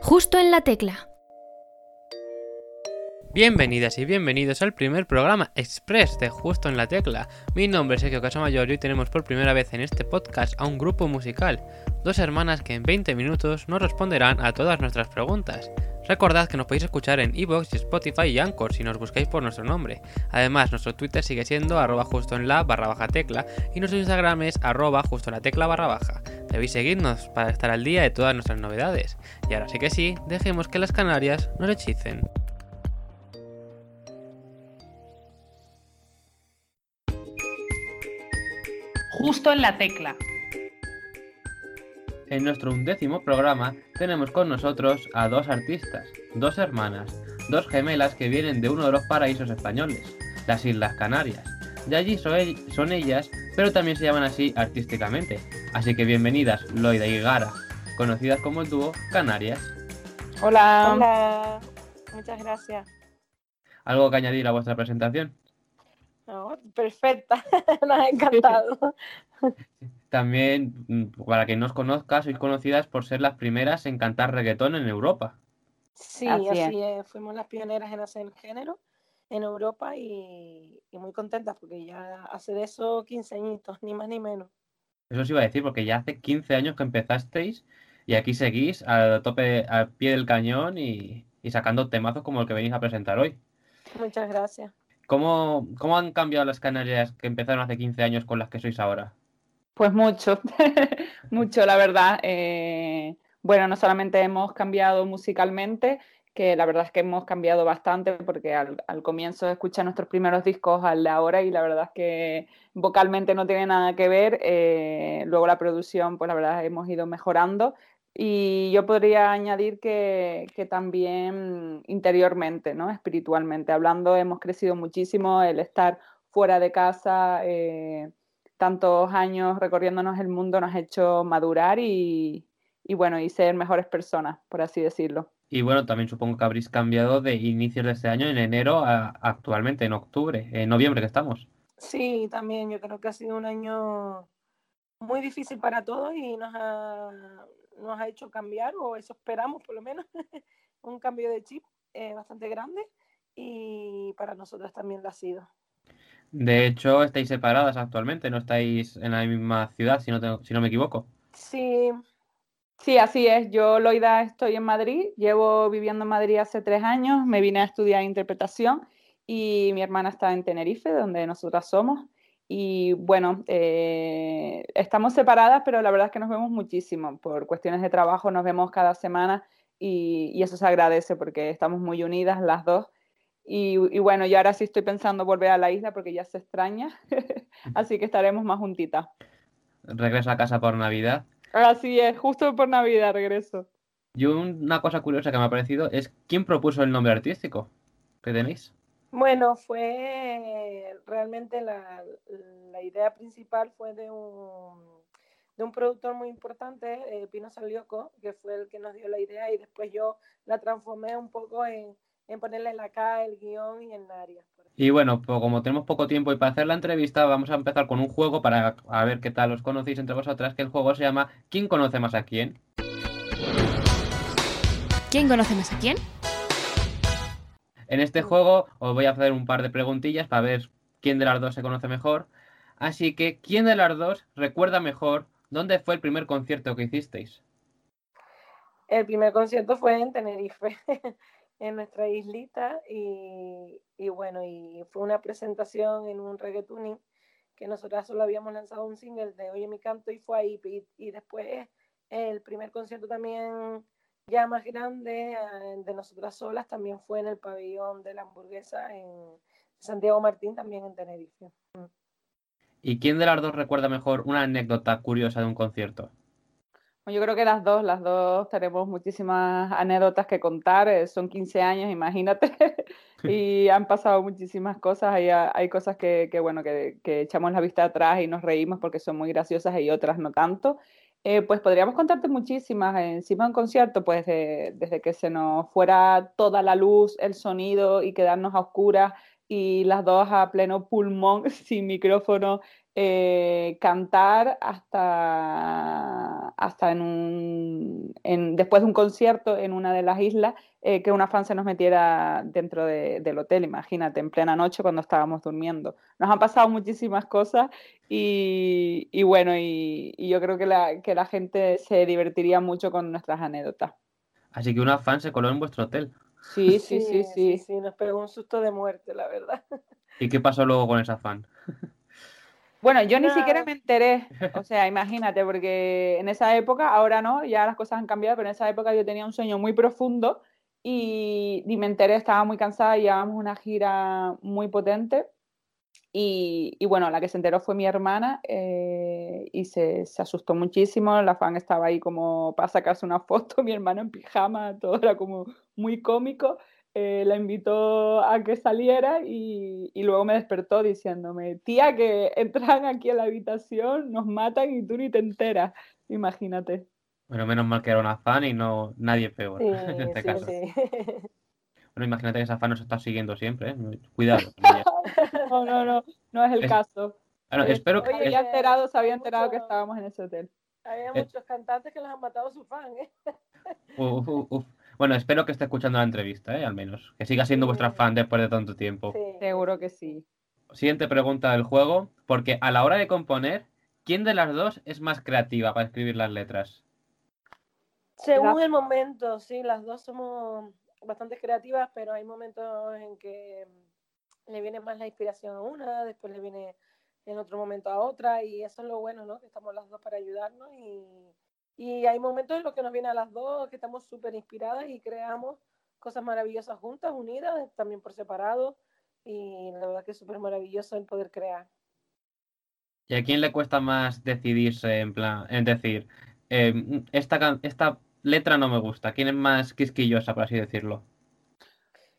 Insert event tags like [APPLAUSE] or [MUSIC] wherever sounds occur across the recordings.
Justo en la tecla. Bienvenidas y bienvenidos al primer programa express de Justo en la Tecla. Mi nombre es Sergio Casamayor y hoy tenemos por primera vez en este podcast a un grupo musical, dos hermanas que en 20 minutos nos responderán a todas nuestras preguntas. Recordad que nos podéis escuchar en Evox, Spotify y Anchor si nos buscáis por nuestro nombre. Además, nuestro Twitter sigue siendo arroba justo en la barra baja tecla y nuestro Instagram es arroba justo en la tecla barra baja. Debéis seguirnos para estar al día de todas nuestras novedades. Y ahora sí que sí, dejemos que las Canarias nos hechicen. Justo en la tecla. En nuestro undécimo programa tenemos con nosotros a dos artistas, dos hermanas, dos gemelas que vienen de uno de los paraísos españoles, las Islas Canarias. De allí son ellas, pero también se llaman así artísticamente. Así que bienvenidas Loida y Gara, conocidas como el dúo Canarias. Hola. Hola. Muchas gracias. ¿Algo que añadir a vuestra presentación? perfecta, [LAUGHS] nos ha encantado. [LAUGHS] También, mm, para quien no os conozca, sois conocidas por ser las primeras en cantar reggaetón en Europa. Sí, así, es. Fuimos las pioneras en hacer el género en Europa y, muy contentas porque ya hace de eso 15 añitos, ni más ni menos. Eso os iba a decir, porque ya hace 15 años que empezasteis y aquí seguís al tope, al pie del cañón y, y sacando temazos como el que venís a presentar hoy. Muchas gracias. ¿Cómo, ¿Cómo han cambiado las Canarias que empezaron hace 15 años con las que sois ahora? Pues mucho, [LAUGHS] mucho, la verdad. Eh, bueno, no solamente hemos cambiado musicalmente, que la verdad es que hemos cambiado bastante porque al, comienzo escuché nuestros primeros discos al de ahora y la verdad es que vocalmente no tiene nada que ver. Eh, luego la producción, pues la verdad hemos ido mejorando, y yo podría añadir que, también interiormente, ¿no? espiritualmente hablando, hemos crecido muchísimo, el estar fuera de casa, eh, tantos años recorriéndonos el mundo nos ha hecho madurar y, bueno, y ser mejores personas, por así decirlo. Y bueno, también supongo que habréis cambiado de inicios de este año, en enero, a actualmente, en octubre, en noviembre que estamos. Sí, también yo creo que ha sido un año muy difícil para todos y nos ha, nos ha hecho cambiar, o eso esperamos por lo menos, [LAUGHS] un cambio de chip eh, bastante grande y para nosotros también lo ha sido. De hecho, estáis separadas actualmente, no estáis en la misma ciudad, si no, si no me equivoco. Sí. Sí, así es. Yo, Loida, estoy en Madrid, llevo viviendo en Madrid hace tres años, me vine a estudiar interpretación y mi hermana está en Tenerife, donde nosotras somos. Y bueno, eh, estamos separadas, pero la verdad es que nos vemos muchísimo. Por cuestiones de trabajo nos vemos cada semana y, eso se agradece porque estamos muy unidas las dos. Y, bueno, yo ahora sí estoy pensando volver a la isla porque ya se extraña, [LAUGHS] así que estaremos más juntitas. ¿Regreso a casa por Navidad? Así es, justo por Navidad regreso. Y una cosa curiosa que me ha parecido es quién propuso el nombre artístico que tenéis. Bueno, fue realmente la, idea principal fue de un, de un productor muy importante, eh, Pino Salioco, que fue el que nos dio la idea y después yo la transformé un poco en, ponerle la K, el guion y el Naria. Y bueno, pues como tenemos poco tiempo y para hacer la entrevista vamos a empezar con un juego para ver qué tal os conocéis entre vosotras, que el juego se llama ¿Quién conoce más a quién? ¿Quién conoce más a quién? En este juego os voy a hacer un par de preguntillas para ver quién de las dos se conoce mejor. Así que, ¿quién de las dos recuerda mejor dónde fue el primer concierto que hicisteis? El primer concierto fue en Tenerife, [LAUGHS] en nuestra islita, y, bueno, y fue una presentación en un reggaetoning que nosotras solo habíamos lanzado un single de Oye mi canto y fue ahí, y, y después el primer concierto también ya más grande eh, de nosotras solas también fue en el pabellón de la hamburguesa en Santiago Martín, también en Tenerife. ¿Y quién de las dos recuerda mejor una anécdota curiosa de un concierto? Yo creo que las dos, las dos tenemos muchísimas anécdotas que contar, eh, son 15 años, imagínate, [LAUGHS] y han pasado muchísimas cosas, hay, hay cosas que, que bueno, que, que, echamos la vista atrás y nos reímos porque son muy graciosas y otras no tanto, eh, pues podríamos contarte muchísimas. Encima de un concierto, pues desde que se nos fuera toda la luz, el sonido y quedarnos a oscuras, y las dos a pleno pulmón, [LAUGHS] sin micrófono, eh, cantar hasta, hasta en un, después de un concierto en una de las islas, eh, que una fan se nos metiera dentro de, del hotel, imagínate, en plena noche cuando estábamos durmiendo. Nos han pasado muchísimas cosas y, y bueno, y, y, yo creo que la, que la gente se divertiría mucho con nuestras anécdotas. Así que una fan se coló en vuestro hotel. Sí, sí, sí, sí. Sí, sí, nos pegó un susto de muerte, la verdad. [LAUGHS] ¿Y qué pasó luego con esa fan? [LAUGHS] Bueno, yo ni siquiera me enteré, o sea, imagínate, porque en esa época, ahora no, ya las cosas han cambiado, pero en esa época yo tenía un sueño muy profundo y, y me enteré, estaba muy cansada, llevábamos una gira muy potente y, y, bueno, la que se enteró fue mi hermana eh, y se, se, asustó muchísimo, la fan estaba ahí como para sacarse una foto, [LAUGHS] mi hermano en pijama, todo era como muy cómico eh, la invitó a que saliera y, y, luego me despertó diciéndome, tía, que entran aquí a la habitación, nos matan y tú ni te enteras, imagínate. Bueno, menos mal que era una fan y no nadie peor [LAUGHS] Sí, en este sí, caso. sí. [LAUGHS] Bueno, imagínate que esa fan nos está siguiendo siempre, ¿eh? Cuidado. [LAUGHS] No, [LAUGHS] no, no, no es el Es- caso. Bueno, espero que... Oye, es- ya enterado, se había enterado que estábamos en ese hotel. Había Eh. muchos cantantes que los han matado sus fans, ¿eh? [LAUGHS] Uf, uf, uf. Bueno, espero que esté escuchando la entrevista, ¿eh? Al menos. Que siga siendo vuestra fan después de tanto tiempo. Sí. Seguro que sí. Siguiente pregunta del juego, porque a la hora de componer, ¿quién de las dos es más creativa para escribir las letras? Según el momento, sí, las dos somos bastante creativas, pero hay momentos en que le viene más la inspiración a una, después le viene en otro momento a otra, y eso es lo bueno, ¿no? Que estamos las dos para ayudarnos y, y hay momentos en los que nos viene a las dos, que estamos súper inspiradas y creamos cosas maravillosas juntas, unidas, también por separado, y la verdad que es súper maravilloso el poder crear. ¿Y a quién le cuesta más decidirse en plan, es decir, eh, esta, esta letra no me gusta? ¿Quién es más quisquillosa, por así decirlo?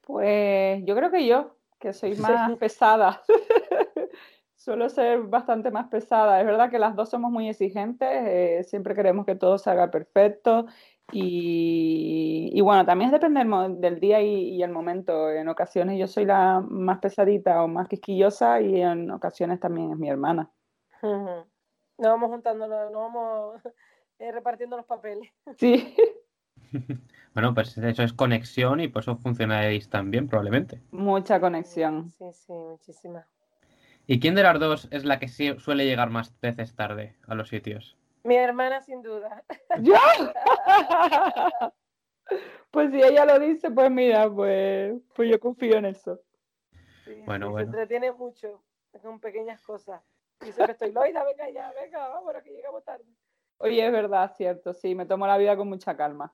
Pues yo creo que yo, que soy más pesada. [LAUGHS] Suelo ser bastante más pesada. Es verdad que las dos somos muy exigentes, eh, siempre queremos que todo salga perfecto y, y bueno, también depende del, del día y, y el momento. En ocasiones yo soy la más pesadita o más quisquillosa y en ocasiones también es mi hermana. Ujú. Nos vamos juntando, nos vamos eh, repartiendo los papeles. [LAUGHS] Sí, [LAUGHS] Bueno, pues eso es conexión y por eso funcionáis tan bien, probablemente. mucha conexión. Sí, sí, muchísimas. ¿Y quién de las dos es la que suele llegar más veces tarde a los sitios? Mi hermana, sin duda. ¿Yo? [LAUGHS] Pues si ella lo dice, pues mira, pues, pues yo confío en eso. Sí, Bueno, sí, bueno. Se entretiene mucho con pequeñas cosas. Y siempre estoy, Loida, venga ya, venga, vámonos, que llegamos tarde. Oye, es verdad, cierto, sí, me tomo la vida con mucha calma.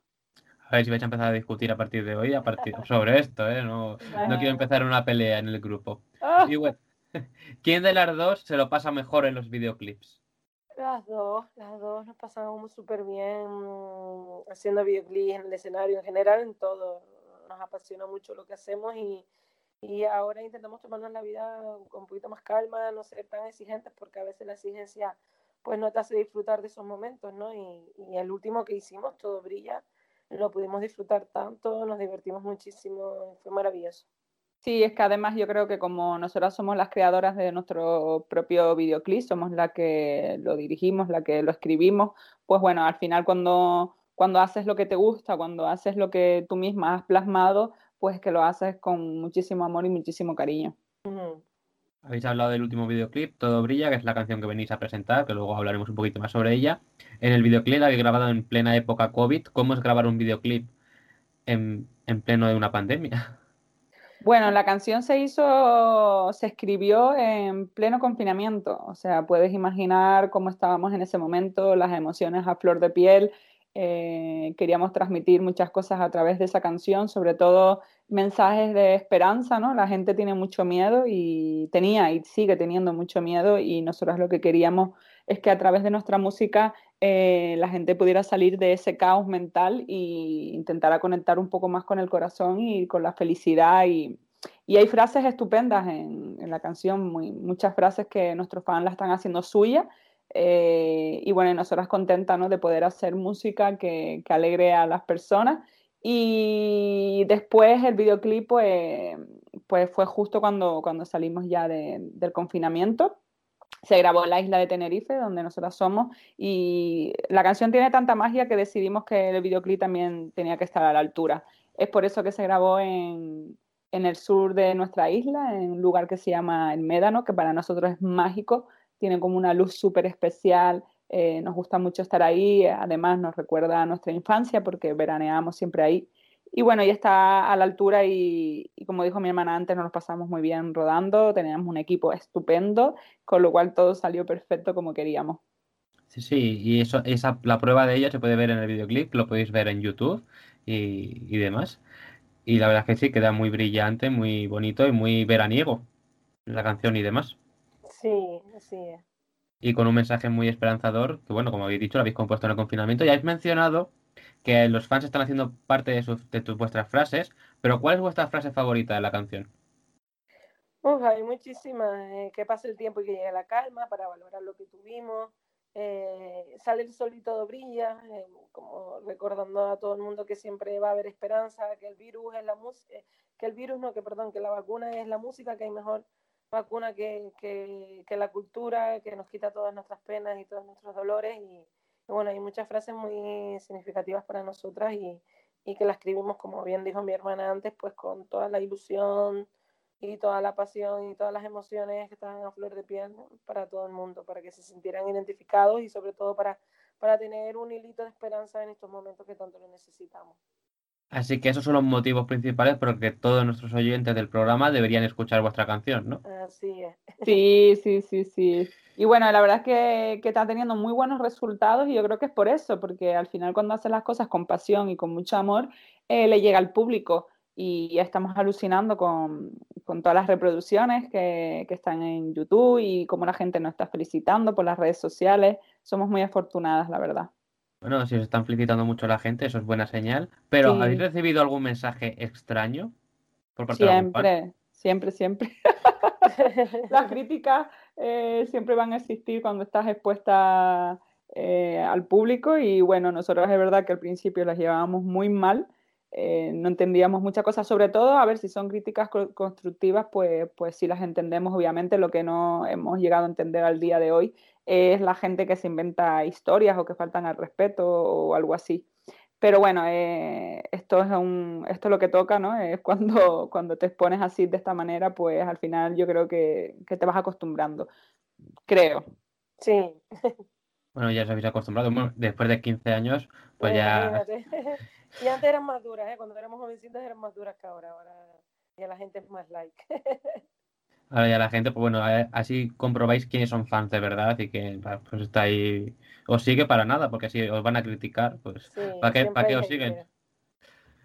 A ver si vais a empezar a discutir a partir de hoy a partir [LAUGHS] sobre esto, ¿eh? No, no quiero empezar una pelea en el grupo. Ah, Y bueno, [LAUGHS] ¿quién de las dos se lo pasa mejor en los videoclips? Las dos, las dos nos pasamos súper bien mm, haciendo videoclips en el escenario, en general, en todo. Nos apasiona mucho lo que hacemos y, y ahora intentamos tomarnos la vida con un poquito más calma, no ser tan exigentes, porque a veces la exigencia pues no te hace disfrutar de esos momentos, ¿no? Y, y el último que hicimos, Todo Brilla, lo pudimos disfrutar tanto, nos divertimos muchísimo, fue maravilloso. Sí, es que además yo creo que como nosotras somos las creadoras de nuestro propio videoclip, somos la que lo dirigimos, la que lo escribimos, pues bueno, al final cuando, cuando haces lo que te gusta, cuando haces lo que tú misma has plasmado, pues que lo haces con muchísimo amor y muchísimo cariño. Ujú. Habéis hablado del último videoclip, Todo Brilla, que es la canción que venís a presentar, que luego hablaremos un poquito más sobre ella. En el videoclip la habéis grabado en plena época COVID. ¿Cómo es grabar un videoclip en, en pleno de una pandemia? Bueno, la canción se hizo, se escribió en pleno confinamiento, o sea, puedes imaginar cómo estábamos en ese momento, las emociones a flor de piel. eh, queríamos transmitir muchas cosas a través de esa canción, sobre todo mensajes de esperanza, ¿no? La gente tiene mucho miedo y tenía y sigue teniendo mucho miedo y nosotros lo que queríamos es que a través de nuestra música eh, la gente pudiera salir de ese caos mental e intentara conectar un poco más con el corazón y con la felicidad. Y, y hay frases estupendas en, la canción, muchas frases que nuestros fans la están haciendo suya. Eh, y bueno, y nosotras contentas de poder hacer música que, que, alegre a las personas. Y después el videoclip, pues pues fue justo cuando, cuando salimos ya de, del confinamiento. Se grabó en la isla de Tenerife, donde nosotras somos, y la canción tiene tanta magia que decidimos que el videoclip también tenía que estar a la altura. Es por eso que se grabó en, en el sur de nuestra isla, en un lugar que se llama El Médano, que para nosotros es mágico, tiene como una luz súper especial, eh, nos gusta mucho estar ahí, además nos recuerda a nuestra infancia porque veraneamos siempre ahí. Y bueno, ya está a la altura y, como dijo mi hermana antes, nos lo pasamos muy bien rodando, teníamos un equipo estupendo, con lo cual todo salió perfecto como queríamos. Sí, sí, y eso, esa, la prueba de ello se puede ver en el videoclip, lo podéis ver en YouTube y, y demás. Y la verdad es que sí, queda muy brillante, muy bonito y muy veraniego la canción y demás. Sí, así es. Y con un mensaje muy esperanzador, que bueno, como habéis dicho, lo habéis compuesto en el confinamiento. Ya habéis mencionado que los fans están haciendo parte de, sus, tus, vuestras frases, pero ¿cuál es vuestra frase favorita de la canción? Uf, hay muchísimas. Eh, que pase el tiempo y que llegue la calma para valorar lo que tuvimos. Eh, sale el sol y todo brilla, eh, como recordando a todo el mundo que siempre va a haber esperanza, que el virus es la música, que el virus no, que perdón, que la vacuna es la música, que hay mejor vacuna que, que, que, la cultura, que nos quita todas nuestras penas y todos nuestros dolores. Y, y, bueno, hay muchas frases muy significativas para nosotras y, y que la escribimos, como bien dijo mi hermana antes, pues con toda la ilusión, y toda la pasión y todas las emociones que estaban a flor de piel para todo el mundo, para que se sintieran identificados y sobre todo para, para tener un hilito de esperanza en estos momentos que tanto lo necesitamos. Así que esos son los motivos principales por los que todos nuestros oyentes del programa deberían escuchar vuestra canción, ¿no? Así es. Sí, sí, sí, sí. Y bueno, la verdad es que, que está teniendo muy buenos resultados y yo creo que es por eso, porque al final cuando haces las cosas con pasión y con mucho amor, eh, le llega al público y ya estamos alucinando con, con todas las reproducciones que, que, están en YouTube y cómo la gente nos está felicitando por las redes sociales. Somos muy afortunadas, la verdad. Bueno, si os están felicitando mucho la gente, eso es buena señal. Pero, sí. ¿habéis recibido algún mensaje extraño? Por parte siempre, de siempre, siempre. [LAUGHS] las críticas eh, siempre van a existir cuando estás expuesta eh, al público y bueno, nosotros es verdad que al principio las llevábamos muy mal eh, no entendíamos muchas cosas, sobre todo, a ver si son críticas co constructivas, pues, pues sí las entendemos, obviamente, lo que no hemos llegado a entender al día de hoy es la gente que se inventa historias o que faltan al respeto o algo así. Pero bueno, eh, esto, es un, esto es lo que toca, ¿no? Es [LAUGHS] cuando, cuando te expones así de esta manera, pues al final yo creo que, que te vas acostumbrando, creo. Sí. Bueno, ya os habéis acostumbrado. Bueno, después de 15 años, pues ya... [LAUGHS] Y antes eran más duras, ¿eh? Cuando éramos jovencitas eran más duras que ahora. Ahora ya la gente es más like. [LAUGHS] Ahora ya la gente, pues bueno, así comprobáis quiénes son fans de verdad y que pues está ahí, os sigue para nada, porque si os van a criticar, pues sí, ¿para qué, ¿para qué os siguen?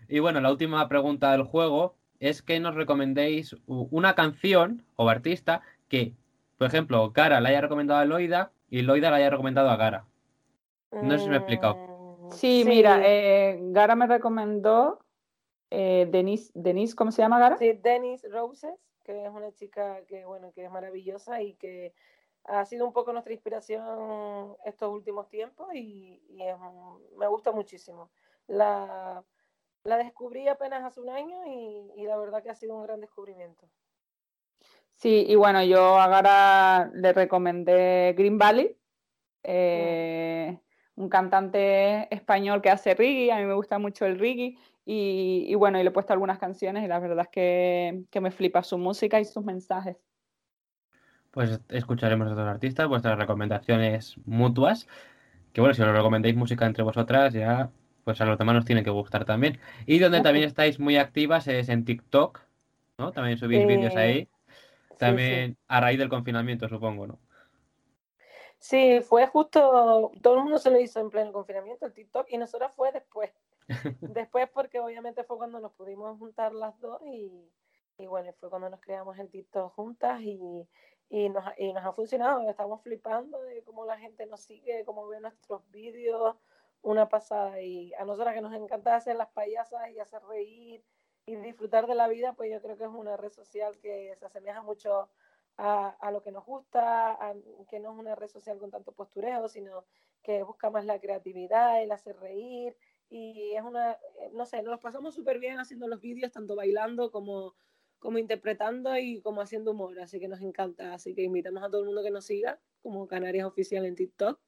Y bueno, la última pregunta del juego es que nos recomendéis una canción o artista que, por ejemplo, Gara la haya recomendado a Loida y Loida la haya recomendado a Gara. No sé si me he explicado. Sí, sí. mira, eh, Gara me recomendó eh, Denise, Denise, ¿cómo se llama Gara? Sí, Denise Roses, que es una chica que, bueno, que es maravillosa y que ha sido un poco nuestra inspiración estos últimos tiempos y, y es, me gusta muchísimo. La, la, descubrí apenas hace un año y, y, la verdad que ha sido un gran descubrimiento. Sí, y bueno, yo a Gara le recomendé Green Valley. Eh, un cantante español que hace reggae, a mí me gusta mucho el reggae y, y bueno, y le he puesto algunas canciones y la verdad es que, que, me flipa su música y sus mensajes. Pues escucharemos a otros artistas, vuestras recomendaciones mutuas, que bueno, si os recomendéis música entre vosotras ya, pues a los demás nos tiene que gustar también. Y donde también estáis muy activas es en TikTok, ¿no? También subís eh, vídeos ahí. También sí, sí. a raíz del confinamiento, supongo, ¿no? Sí, fue justo, todo el mundo se lo hizo en pleno confinamiento, el TikTok, y nosotros fue después. [LAUGHS] después porque obviamente fue cuando nos pudimos juntar las dos y, y bueno, fue cuando nos creamos el TikTok juntas y, y, nos, y nos ha funcionado, estamos flipando de cómo la gente nos sigue, cómo ve nuestros vídeos, una pasada. Y a nosotras que nos encanta hacer las payasas y hacer reír y disfrutar de la vida, pues yo creo que es una red social que se asemeja mucho a, a, lo que nos gusta, a, que no es una red social con tanto postureo, sino que busca más la creatividad, el hacer reír. Y es una, no sé, nos pasamos súper bien haciendo los vídeos, tanto bailando como, como interpretando y como haciendo humor, así que nos encanta. Así que invitamos a todo el mundo que nos siga como Canarias Oficial en TikTok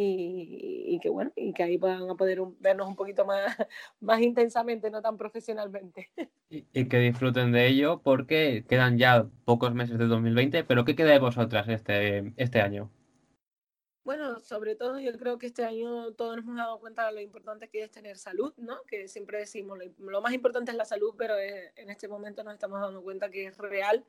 y, que bueno, y que ahí puedan poder vernos un poquito más, [LAUGHS] más intensamente, no tan profesionalmente. [LAUGHS] Y, que disfruten de ello porque quedan ya pocos meses de 2020, pero ¿qué queda de vosotras este, este año? Bueno, sobre todo yo creo que este año todos nos hemos dado cuenta de lo importante que es tener salud, ¿no? Que siempre decimos, lo, más importante es la salud, pero en este momento nos estamos dando cuenta que es real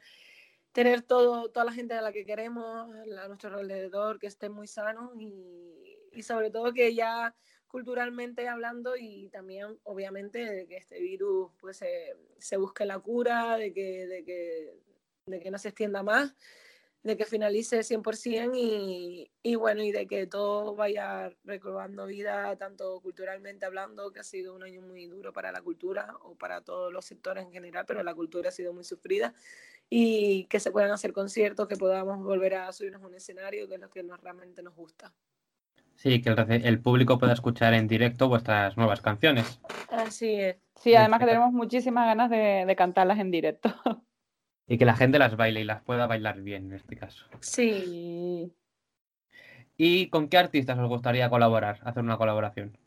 tener todo, toda la gente a la que queremos a nuestro alrededor, que esté muy sano y, y, sobre todo que ya culturalmente hablando y también obviamente de que este virus pues se, se busque la cura, de que, de, que, de que no se extienda más de que finalice 100% y, y bueno, y de que todo vaya recobrando vida, tanto culturalmente hablando, que ha sido un año muy duro para la cultura o para todos los sectores en general, pero la cultura ha sido muy sufrida y que se puedan hacer conciertos, que podamos volver a subirnos a un escenario, que es lo que nos, realmente nos gusta. Sí, que el, el, público pueda escuchar en directo vuestras nuevas canciones. Así es. Sí, además que tenemos muchísimas ganas de, de cantarlas en directo. [LAUGHS] Y que la gente las baile y las pueda bailar bien en este caso. Sí. ¿Y con qué artistas os gustaría colaborar, hacer una colaboración?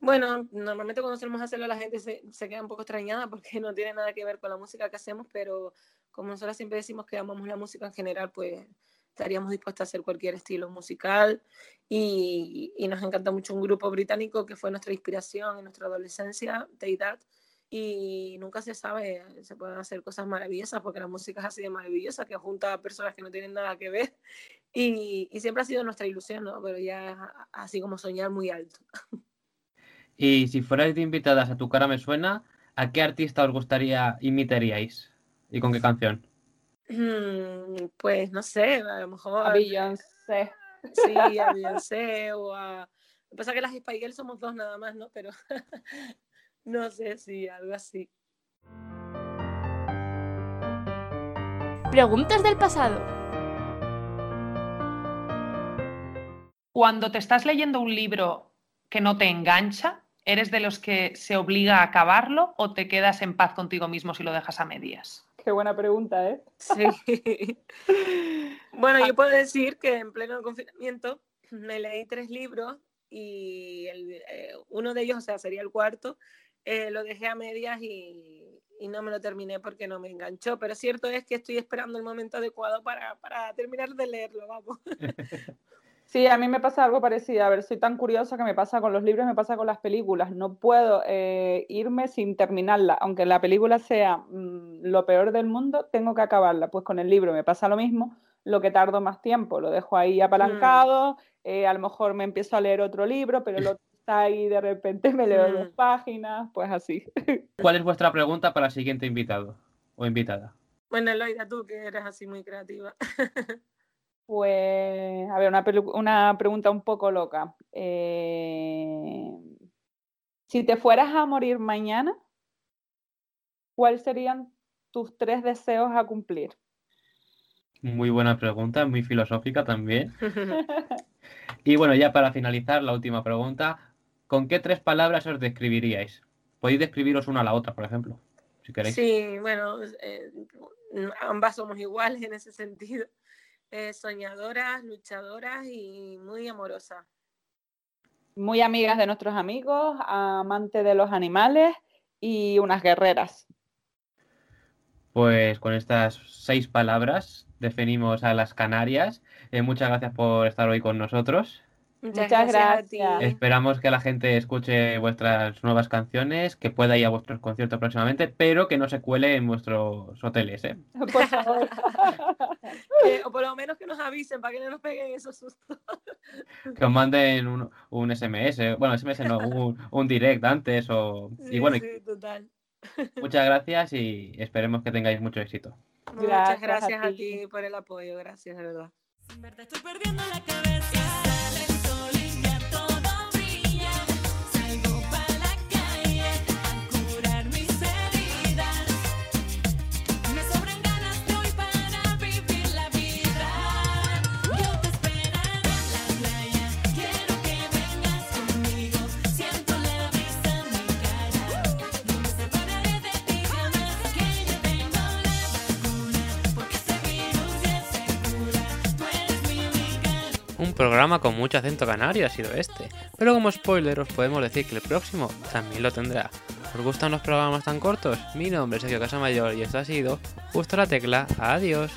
Bueno, normalmente cuando solemos hacerlo la gente se, se, queda un poco extrañada porque [LAUGHS] no tiene nada que ver con la música que hacemos, pero como nosotros siempre decimos que amamos la música en general, pues estaríamos dispuestos a hacer cualquier estilo musical y, y nos encanta mucho un grupo británico que fue nuestra inspiración en nuestra adolescencia, Deidad, y nunca se sabe, se pueden hacer cosas maravillosas porque la música es así de maravillosa que junta a personas que no tienen nada que ver y, y siempre ha sido nuestra ilusión, ¿no? Pero ya es así como soñar muy alto. Y si fuerais invitadas a Tu cara me suena, ¿a qué artista os gustaría imitaríais? ¿Y con qué canción? Mm, pues no sé, a lo mejor... A Beyoncé. Sí, a Beyoncé o a... Lo que pasa es que las Spice Girls somos dos nada más, ¿no? Pero no sé si algo así. Preguntas del pasado. Cuando te estás leyendo un libro que no te engancha, ¿eres de los que se obliga a acabarlo o te quedas en paz contigo mismo si lo dejas a medias? Qué buena pregunta, ¿eh? Sí. [LAUGHS] bueno, yo puedo decir que en pleno confinamiento me leí tres libros y el, eh, uno de ellos, o sea, sería el cuarto, eh, lo dejé a medias y, y, no me lo terminé porque no me enganchó. Pero cierto es que estoy esperando el momento adecuado para, para terminar de leerlo, vamos. [LAUGHS] Sí, a mí me pasa algo parecido. A ver, soy tan curiosa que me pasa con los libros, me pasa con las películas. No puedo eh, irme sin terminarla. Aunque la película sea mmm, lo peor del mundo, tengo que acabarla. Pues con el libro me pasa lo mismo, lo que tardo más tiempo. Lo dejo ahí apalancado, mm. eh, a lo mejor me empiezo a leer otro libro, pero lo está ahí de repente me leo dos mm. páginas, pues así. [LAUGHS] ¿Cuál es vuestra pregunta para el siguiente invitado o invitada? Bueno, Eloida, tú que eres así muy creativa. [LAUGHS] Pues, a ver, una, una pregunta un poco loca. Eh, si te fueras a morir mañana, ¿cuáles serían tus tres deseos a cumplir? Muy buena pregunta, muy filosófica también. [LAUGHS] y bueno, ya para finalizar, la última pregunta. ¿Con qué tres palabras os describiríais? Podéis describiros una a la otra, por ejemplo, si queréis. Sí, bueno, eh, ambas somos iguales en ese sentido eh, soñadoras, luchadoras y muy amorosas. Muy amigas de nuestros amigos, amantes de los animales y unas guerreras. Pues con estas seis palabras definimos a las Canarias. Eh, muchas gracias por estar hoy con nosotros. Muchas, Muchas gracias. gracias. Esperamos que la gente escuche vuestras nuevas canciones, que pueda ir a vuestros conciertos próximamente, pero que no se cuele en vuestros hoteles. ¿eh? [LAUGHS] Por favor. [LAUGHS] que, o por lo menos que nos avisen para que no nos peguen esos sustos. que os manden un, un SMS, bueno, SMS no, [LAUGHS] un, un, direct antes o... Sí, y bueno, sí, total. Muchas gracias y esperemos que tengáis mucho éxito. Muchas gracias a ti. a ti por el apoyo, gracias, de verdad. Estoy perdiendo la cabeza. Programa con mucho acento canario ha sido este, pero como spoiler os podemos decir que el próximo también lo tendrá. ¿Os gustan los programas tan cortos? Mi nombre es Sergio Casamayor y esto ha sido Justo la Tecla. Adiós.